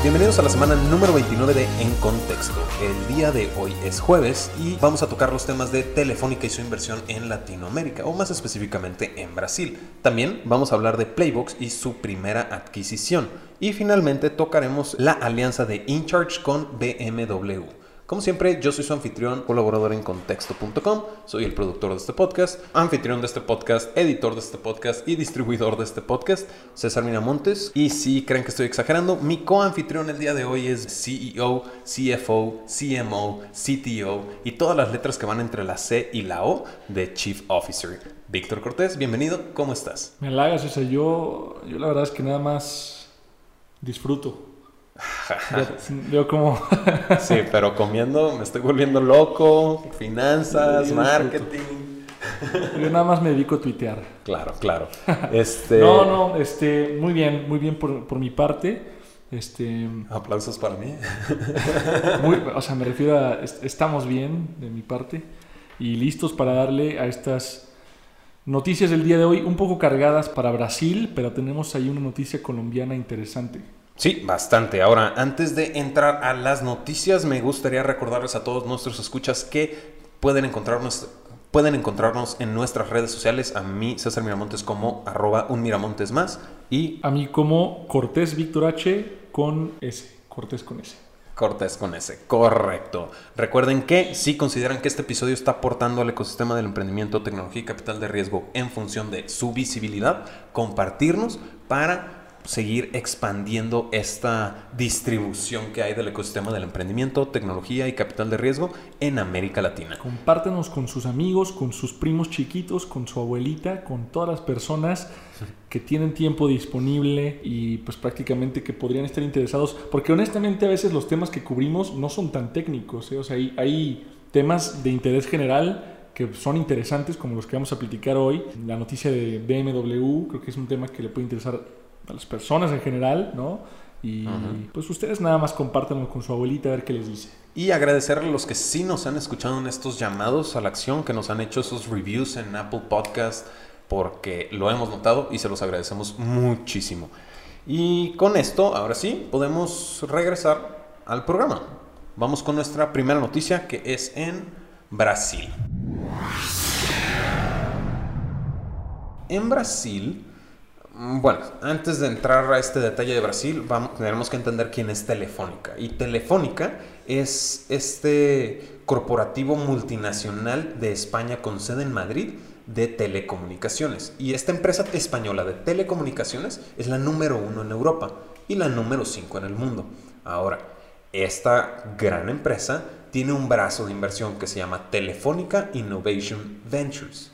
Bienvenidos a la semana número 29 de En Contexto. El día de hoy es jueves y vamos a tocar los temas de Telefónica y su inversión en Latinoamérica, o más específicamente en Brasil. También vamos a hablar de Playbox y su primera adquisición. Y finalmente tocaremos la alianza de InCharge con BMW. Como siempre, yo soy su anfitrión, colaborador en contexto.com, soy el productor de este podcast, anfitrión de este podcast, editor de este podcast y distribuidor de este podcast, César Miramontes. Y si creen que estoy exagerando, mi coanfitrión el día de hoy es CEO, CFO, CMO, CTO y todas las letras que van entre la C y la O de Chief Officer. Víctor Cortés, bienvenido, ¿cómo estás? Me halagas, o sea, yo, yo la verdad es que nada más disfruto Veo como... sí, pero comiendo me estoy volviendo loco, finanzas, marketing. Yo nada más me dedico a tuitear. Claro, claro. Este... No, no, este, muy bien, muy bien por, por mi parte. Este... Aplausos para mí. o sea, me refiero a, estamos bien de mi parte y listos para darle a estas noticias del día de hoy, un poco cargadas para Brasil, pero tenemos ahí una noticia colombiana interesante. Sí, bastante. Ahora, antes de entrar a las noticias, me gustaría recordarles a todos nuestros escuchas que pueden encontrarnos, pueden encontrarnos en nuestras redes sociales. A mí, César Miramontes, como arroba un Miramontes más. Y a mí como Cortés Víctor H con S. Cortés con S. Cortés con S, correcto. Recuerden que si consideran que este episodio está aportando al ecosistema del emprendimiento, tecnología y capital de riesgo en función de su visibilidad, compartirnos para seguir expandiendo esta distribución que hay del ecosistema del emprendimiento, tecnología y capital de riesgo en América Latina. Compártenos con sus amigos, con sus primos chiquitos, con su abuelita, con todas las personas que tienen tiempo disponible y pues prácticamente que podrían estar interesados, porque honestamente a veces los temas que cubrimos no son tan técnicos, ¿eh? o sea, hay, hay temas de interés general que son interesantes como los que vamos a platicar hoy. La noticia de BMW creo que es un tema que le puede interesar a las personas en general, ¿no? Y pues ustedes nada más compártanlo con su abuelita a ver qué les dice. Y agradecerle a los que sí nos han escuchado en estos llamados a la acción, que nos han hecho esos reviews en Apple Podcast, porque lo hemos notado y se los agradecemos muchísimo. Y con esto, ahora sí, podemos regresar al programa. Vamos con nuestra primera noticia, que es en Brasil. En Brasil, bueno, antes de entrar a este detalle de Brasil, vamos, tenemos que entender quién es Telefónica. Y Telefónica es este corporativo multinacional de España con sede en Madrid de telecomunicaciones. Y esta empresa española de telecomunicaciones es la número uno en Europa y la número cinco en el mundo. Ahora, esta gran empresa tiene un brazo de inversión que se llama Telefónica Innovation Ventures.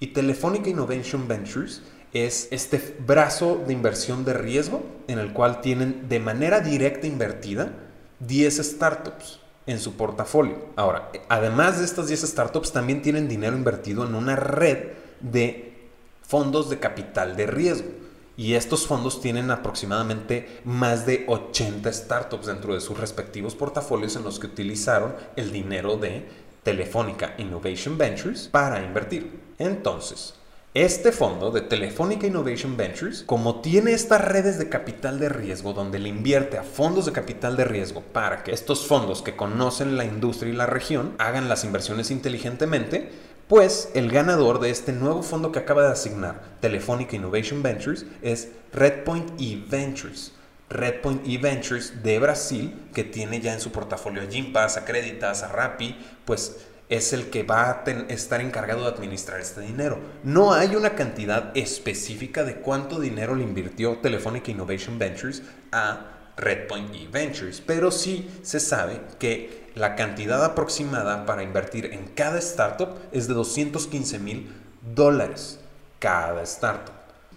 Y Telefónica Innovation Ventures es este brazo de inversión de riesgo en el cual tienen de manera directa invertida 10 startups en su portafolio. Ahora, además de estas 10 startups, también tienen dinero invertido en una red de fondos de capital de riesgo. Y estos fondos tienen aproximadamente más de 80 startups dentro de sus respectivos portafolios en los que utilizaron el dinero de Telefónica Innovation Ventures para invertir. Entonces, este fondo de Telefónica Innovation Ventures, como tiene estas redes de capital de riesgo donde le invierte a fondos de capital de riesgo para que estos fondos que conocen la industria y la región hagan las inversiones inteligentemente, pues el ganador de este nuevo fondo que acaba de asignar Telefónica Innovation Ventures es Redpoint E Ventures. Redpoint E Ventures de Brasil, que tiene ya en su portafolio a Gympass, a Creditas, a Rappi, pues es el que va a estar encargado de administrar este dinero. No hay una cantidad específica de cuánto dinero le invirtió Telefónica Innovation Ventures a Redpoint e Ventures, pero sí se sabe que la cantidad aproximada para invertir en cada startup es de 215 mil dólares cada startup.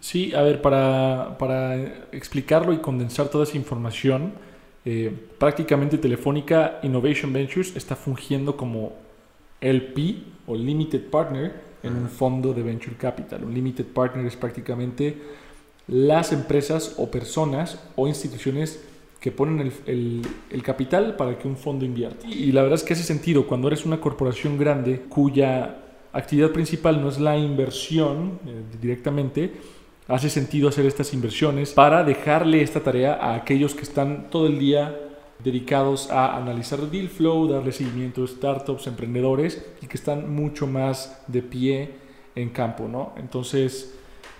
Sí, a ver, para, explicarlo y condensar toda esa información, eh, prácticamente Telefónica Innovation Ventures está fungiendo como LP o Limited Partner en un fondo de Venture Capital. Un Limited Partner es prácticamente las empresas o personas o instituciones que ponen el, capital para que un fondo invierta. Y, la verdad es que hace sentido cuando eres una corporación grande cuya actividad principal no es la inversión eh, directamente, hace sentido hacer estas inversiones para dejarle esta tarea a aquellos que están todo el día dedicados a analizar el deal flow, darle seguimiento a startups, emprendedores y que están mucho más de pie en campo, ¿no? Entonces,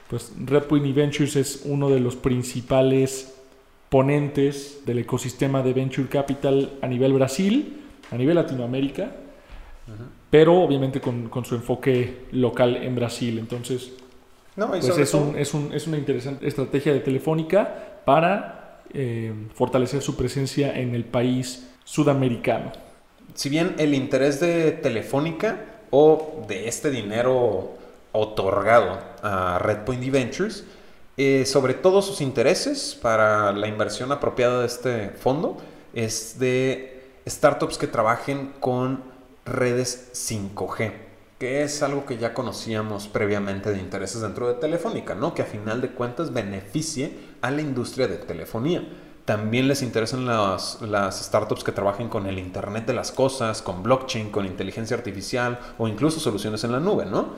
pues Redpoint Ventures es uno de los principales ponentes del ecosistema de Venture Capital a nivel Brasil, a nivel Latinoamérica, pero obviamente con, con, su enfoque local en Brasil. Entonces, pues es, un, es, un, es, una interesante estrategia de Telefónica para eh, fortalecer su presencia en el país sudamericano. Si bien el interés de Telefónica o de este dinero otorgado a Redpoint Ventures, eh, sobre todo sus intereses para la inversión apropiada de este fondo, es de startups que trabajen con redes 5G, que es algo que ya conocíamos previamente de intereses dentro de Telefónica, ¿no? Que a final de cuentas beneficie a la industria de telefonía. También les interesan las, las startups que trabajen con el Internet de las Cosas, con blockchain, con inteligencia artificial o incluso soluciones en la nube, ¿no?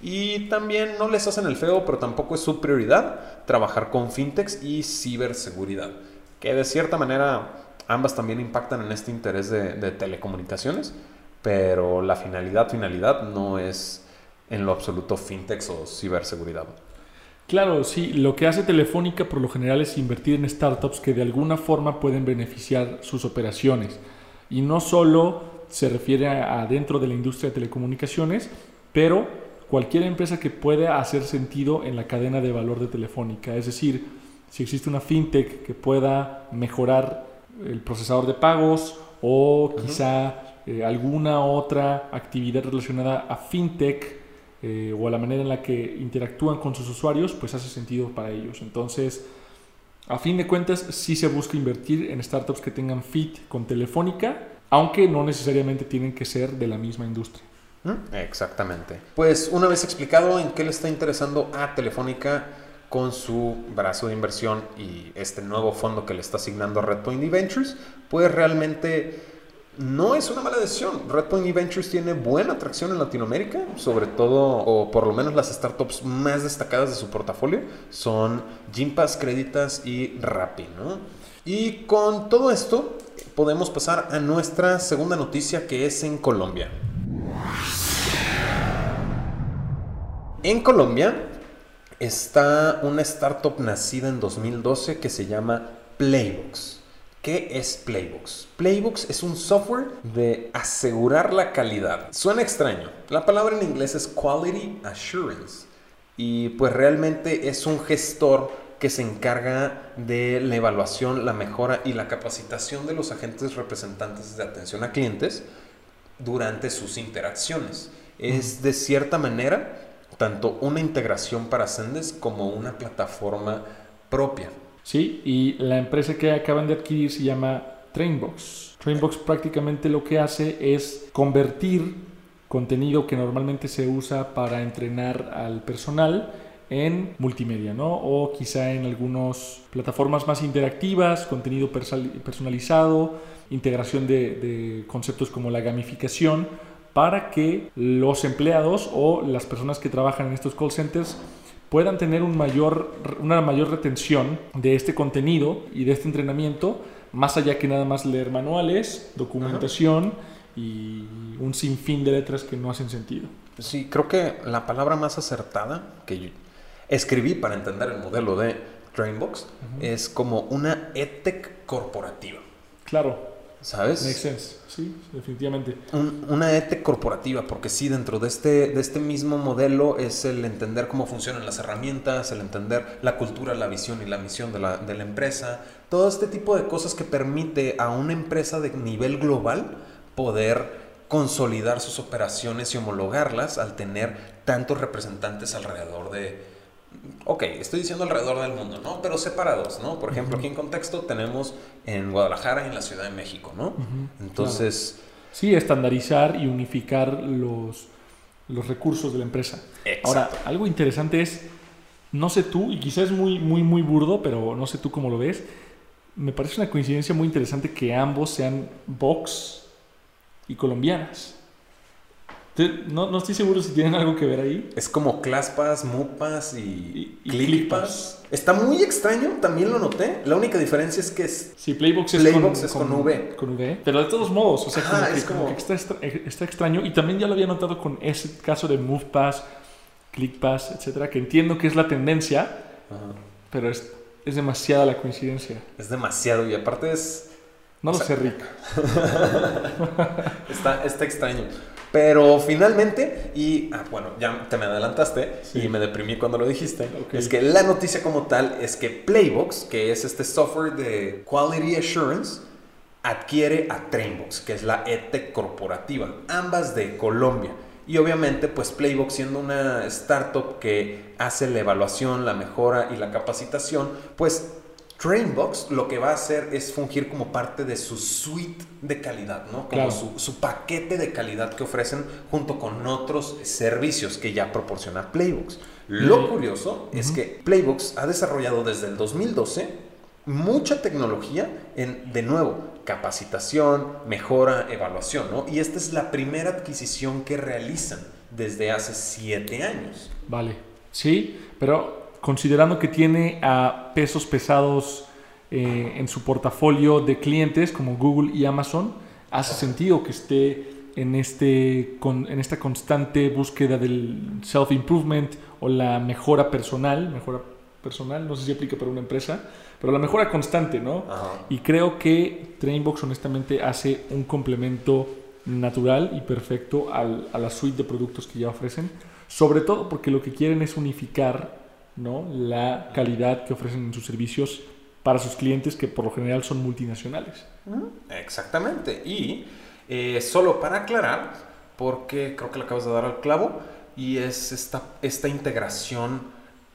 Y también no les hacen el feo, pero tampoco es su prioridad trabajar con fintechs y ciberseguridad, que de cierta manera ambas también impactan en este interés de, de telecomunicaciones, pero la finalidad, finalidad no es en lo absoluto fintech o ciberseguridad. Claro, sí, lo que hace Telefónica por lo general es invertir en startups que de alguna forma pueden beneficiar sus operaciones. Y no solo se refiere a, dentro de la industria de telecomunicaciones, pero cualquier empresa que pueda hacer sentido en la cadena de valor de Telefónica. Es decir, si existe una fintech que pueda mejorar el procesador de pagos o quizá eh, alguna otra actividad relacionada a fintech eh, o a la manera en la que interactúan con sus usuarios, pues hace sentido para ellos. Entonces, a fin de cuentas, sí se busca invertir en startups que tengan fit con Telefónica, aunque no necesariamente tienen que ser de la misma industria. Exactamente. Pues una vez explicado en qué le está interesando a Telefónica con su brazo de inversión y este nuevo fondo que le está asignando a Redpoint Ventures, pues realmente no es una mala decisión. Redpoint Ventures tiene buena atracción en Latinoamérica, sobre todo, o por lo menos las startups más destacadas de su portafolio son Gympass, Creditas y Rappi, ¿no? Y con todo esto podemos pasar a nuestra segunda noticia que es en Colombia. En Colombia está una startup nacida en 2012 que se llama Playbox. ¿Qué es Playbox? Playbox es un software de asegurar la calidad. Suena extraño. La palabra en inglés es Quality Assurance. Y pues realmente es un gestor que se encarga de la evaluación, la mejora y la capacitación de los agentes representantes de atención a clientes durante sus interacciones. Es de cierta manera tanto una integración para Sendes como una plataforma propia. Sí, y la empresa que acaban de adquirir se llama Trainbox. Trainbox prácticamente lo que hace es convertir contenido que normalmente se usa para entrenar al personal en multimedia, ¿no? O quizá en algunas plataformas más interactivas, contenido personalizado, integración de, de, conceptos como la gamificación, para que los empleados o las personas que trabajan en estos call centers puedan tener un mayor, una mayor retención de este contenido y de este entrenamiento, más allá que nada más leer manuales, documentación y un sinfín de letras que no hacen sentido. Sí, creo que la palabra más acertada que yo escribí para entender el modelo de Trainbox es como una EdTech corporativa. Claro. ¿Sabes? Makes sense, sí, definitivamente. una ETE corporativa, porque sí, dentro de este, de este mismo modelo es el entender cómo funcionan las herramientas, el entender la cultura, la visión y la misión de la, de la empresa, todo este tipo de cosas que permite a una empresa de nivel global poder consolidar sus operaciones y homologarlas al tener tantos representantes alrededor de, ok, estoy diciendo alrededor del mundo, ¿no? Pero separados, ¿no? Por ejemplo, aquí en contexto tenemos en Guadalajara y en la Ciudad de México, ¿no? Entonces... Sí, estandarizar y unificar los, los recursos de la empresa. Ahora, algo interesante es, no sé tú, y quizás es muy, muy, muy burdo, pero no sé tú cómo lo ves, me parece una coincidencia muy interesante que ambos sean Vox y colombianas. No, no, estoy seguro si tienen algo que ver ahí. Es como ClassPass, MovePass y, y, ClickPass. Está muy extraño, también lo noté. La única diferencia es que es. Sí, Playbox es, Playbox con, es con, V. Con V. Pero de todos modos, o sea, como, que, como... que está, está, extraño. Y también ya lo había notado con ese caso de MovePass, ClickPass, etcétera, que entiendo que es la tendencia, pero es, es demasiada la coincidencia. Es demasiado, y aparte es. No lo sé, Rick. está, está extraño. Pero finalmente, y ah, bueno, ya te me adelantaste y me deprimí cuando lo dijiste, es que la noticia como tal es que Playbox, que es este software de Quality Assurance, adquiere a Trainbox, que es la ETEC corporativa, ambas de Colombia. Y obviamente, pues Playbox siendo una startup que hace la evaluación, la mejora y la capacitación, pues Trainbox lo que va a hacer es fungir como parte de su suite de calidad, ¿no? Como su, paquete de calidad que ofrecen junto con otros servicios que ya proporciona Playbox. Lo curioso es que Playbox ha desarrollado desde el 2012 mucha tecnología en, de nuevo, capacitación, mejora, evaluación, ¿no? Y esta es la primera adquisición que realizan desde hace siete años. Vale, sí, pero considerando que tiene a pesos pesados eh, en su portafolio de clientes como Google y Amazon, hace sentido que esté en, este, en esta constante búsqueda del self-improvement o la mejora personal, mejora personal, no sé si aplica para una empresa, pero la mejora constante, ¿no? Y creo que Trainbox honestamente hace un complemento natural y perfecto al, a la suite de productos que ya ofrecen, sobre todo porque lo que quieren es unificar ¿no? la calidad que ofrecen en sus servicios para sus clientes que por lo general son multinacionales. Exactamente. Y eh, solo para aclarar, porque creo que le acabas de dar al clavo, y es esta, esta integración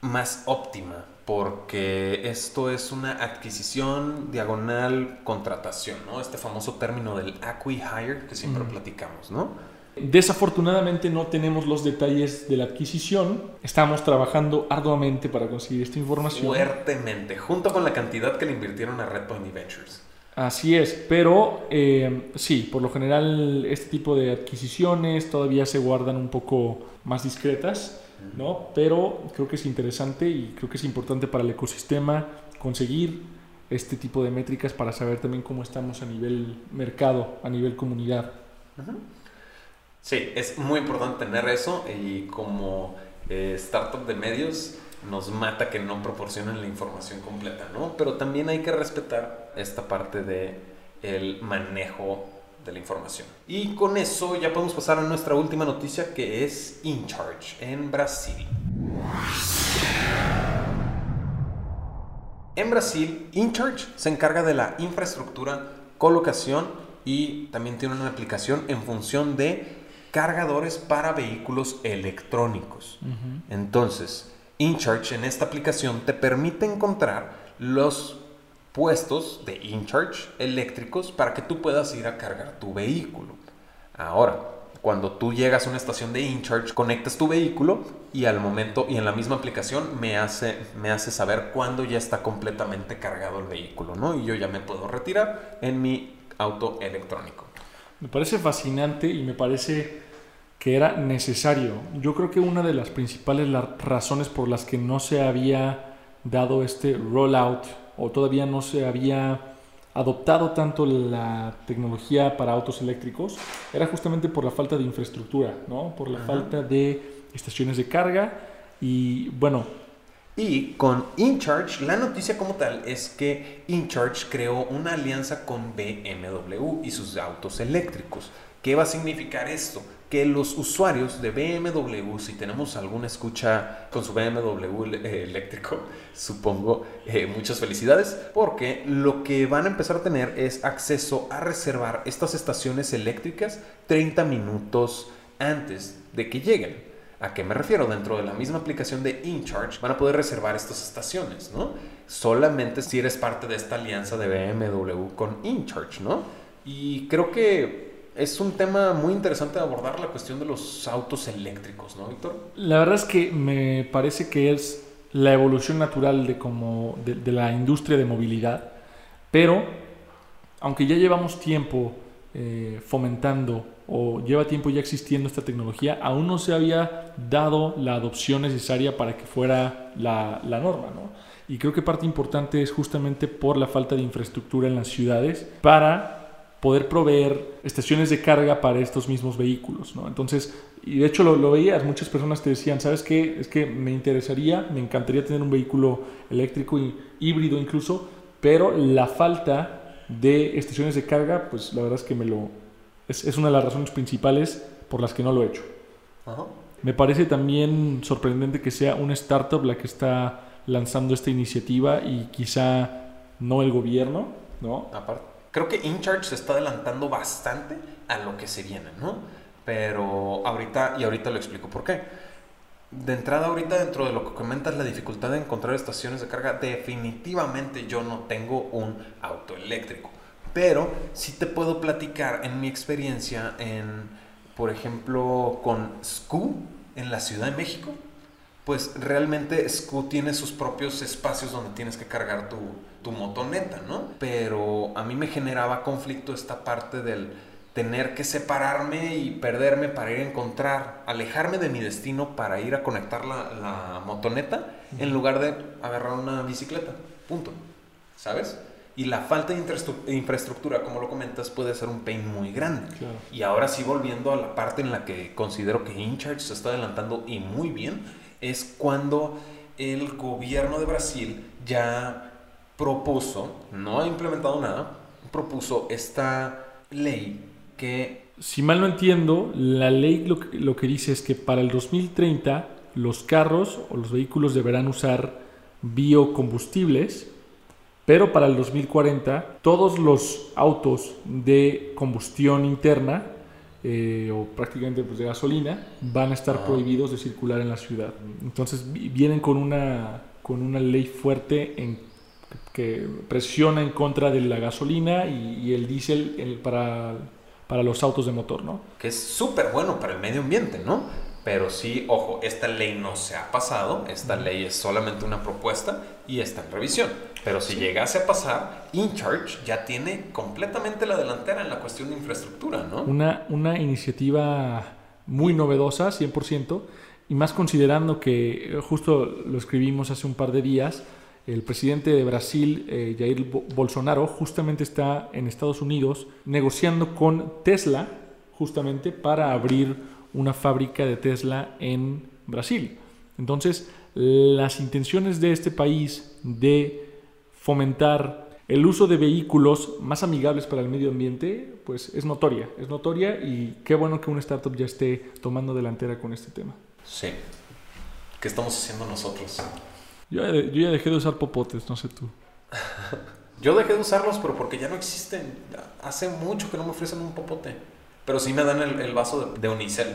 más óptima, porque esto es una adquisición diagonal contratación, ¿no? Este famoso término del acqui-hire que siempre platicamos, ¿no? Desafortunadamente no tenemos los detalles de la adquisición. Estamos trabajando arduamente para conseguir esta información. Fuertemente, junto con la cantidad que le invirtieron a Redpoint Ventures. Así es, pero eh, sí, por lo general este tipo de adquisiciones todavía se guardan un poco más discretas, ¿no? Pero creo que es interesante y creo que es importante para el ecosistema conseguir este tipo de métricas para saber también cómo estamos a nivel mercado, a nivel comunidad. Sí, es muy importante tener eso y como eh, startup de medios nos mata que no proporcionen la información completa, ¿no? Pero también hay que respetar esta parte de el manejo de la información. Y con eso ya podemos pasar a nuestra última noticia que es InCharge en Brasil. En Brasil, InCharge se encarga de la infraestructura, colocación y también tiene una aplicación en función de cargadores para vehículos electrónicos. Entonces, InCharge en esta aplicación te permite encontrar los puestos de InCharge eléctricos para que tú puedas ir a cargar tu vehículo. Ahora, cuando tú llegas a una estación de InCharge, conectas tu vehículo y al momento y en la misma aplicación me hace, me hace saber cuándo ya está completamente cargado el vehículo, ¿no? Y yo ya me puedo retirar en mi auto electrónico. Me parece fascinante y me parece que era necesario. Yo creo que una de las principales razones por las que no se había dado este rollout o todavía no se había adoptado tanto la tecnología para autos eléctricos era justamente por la falta de infraestructura, ¿no? por la falta de estaciones de carga y bueno. Y con InCharge, la noticia como tal es que InCharge creó una alianza con BMW y sus autos eléctricos. ¿Qué va a significar esto? Que los usuarios de BMW, si tenemos alguna escucha con su BMW eh, eléctrico, supongo eh, muchas felicidades, porque lo que van a empezar a tener es acceso a reservar estas estaciones eléctricas 30 minutos antes de que lleguen. ¿A qué me refiero? Dentro de la misma aplicación de InCharge van a poder reservar estas estaciones, ¿no? Solamente si eres parte de esta alianza de BMW con InCharge, ¿no? Y creo que es un tema muy interesante de abordar la cuestión de los autos eléctricos, ¿no, Víctor? La verdad es que me parece que es la evolución natural de, como de, la industria de movilidad, pero aunque ya llevamos tiempo eh, fomentando o lleva tiempo ya existiendo esta tecnología, aún no se había dado la adopción necesaria para que fuera la, la norma, ¿no? Y creo que parte importante es justamente por la falta de infraestructura en las ciudades para poder proveer estaciones de carga para estos mismos vehículos, ¿no? Entonces, y de hecho lo, lo, veías, muchas personas te decían, ¿sabes qué? Es que me interesaría, me encantaría tener un vehículo eléctrico y híbrido incluso, pero la falta de estaciones de carga, pues la verdad es que me lo... Es, es una de las razones principales por las que no lo he hecho. Ajá. Me parece también sorprendente que sea una startup la que está lanzando esta iniciativa y quizá no el gobierno, ¿no? Aparte creo que InCharge se está adelantando bastante a lo que se viene, ¿no? Pero ahorita, y ahorita lo explico por qué. De entrada, ahorita dentro de lo que comentas, la dificultad de encontrar estaciones de carga, definitivamente yo no tengo un auto eléctrico. Pero sí te puedo platicar en mi experiencia en, por ejemplo, con SCU en la Ciudad de México. Pues realmente SCU tiene sus propios espacios donde tienes que cargar tu, tu motoneta, ¿no? Pero a mí me generaba conflicto esta parte del tener que separarme y perderme para ir a encontrar, alejarme de mi destino para ir a conectar la, la motoneta en lugar de agarrar una bicicleta. Punto. ¿Sabes? Y la falta de infraestructura, como lo comentas, puede ser un pain muy grande. Claro. Y ahora sí, volviendo a la parte en la que considero que InCharge se está adelantando y muy bien, es cuando el gobierno de Brasil ya propuso, no ha implementado nada, propuso esta ley que... Si mal no entiendo, la ley lo que, lo que dice es que para el 2030 los carros o los vehículos deberán usar biocombustibles, pero para el 2040 todos los autos de combustión interna eh, o prácticamente pues, de gasolina van a estar Ah. prohibidos de circular en la ciudad. Entonces vi- vienen con una, con una ley fuerte en, que presiona en contra de la gasolina y, y el diésel el- para, para los autos de motor, ¿no? que es súper bueno para el medio ambiente, ¿no? Pero sí, ojo, esta ley no se ha pasado, esta ley es solamente una propuesta y está en revisión. Pero si llegase a pasar, InCharge ya tiene completamente la delantera en la cuestión de infraestructura, ¿no? Una, una iniciativa muy novedosa, 100%, y más considerando que eh, justo lo escribimos hace un par de días, el presidente de Brasil, eh, Jair Bo- Bolsonaro, justamente está en Estados Unidos negociando con Tesla, justamente para abrir una fábrica de Tesla en Brasil. Entonces, las intenciones de este país de fomentar el uso de vehículos más amigables para el medio ambiente, pues es notoria, es notoria y qué bueno que una startup ya esté tomando delantera con este tema. Sí. ¿Qué estamos haciendo nosotros? Yo, ya de- yo ya dejé de usar popotes, no sé tú. Yo dejé de usarlos, pero porque ya no existen. Hace mucho que no me ofrecen un popote. Pero sí me dan el, el vaso de, de Unicel.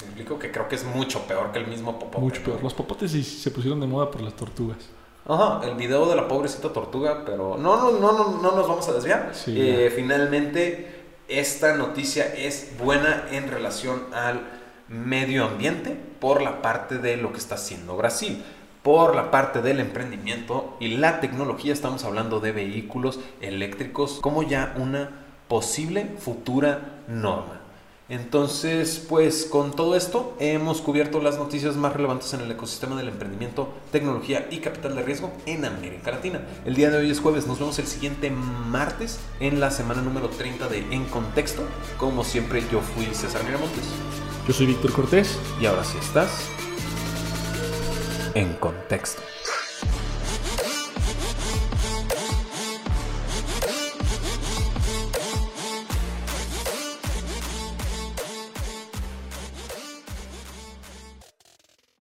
Me explico que creo que es mucho peor que el mismo popote. Mucho peor. Los popotes sí se pusieron de moda por las tortugas. Ajá, el video de la pobrecita tortuga, pero no, no, no, no, no nos vamos a desviar. Sí, Eh, finalmente, esta noticia es buena en relación al medio ambiente por la parte de lo que está haciendo Brasil. Por la parte del emprendimiento y la tecnología, estamos hablando de vehículos eléctricos como ya una posible futura norma. Entonces, pues con todo esto hemos cubierto las noticias más relevantes en el ecosistema del emprendimiento, tecnología y capital de riesgo en América Latina. El día de hoy es jueves, nos vemos el siguiente martes en la semana número 30 de En Contexto. Como siempre, yo fui César Miramontes. Yo soy Víctor Cortés. Y ahora sí estás en Contexto.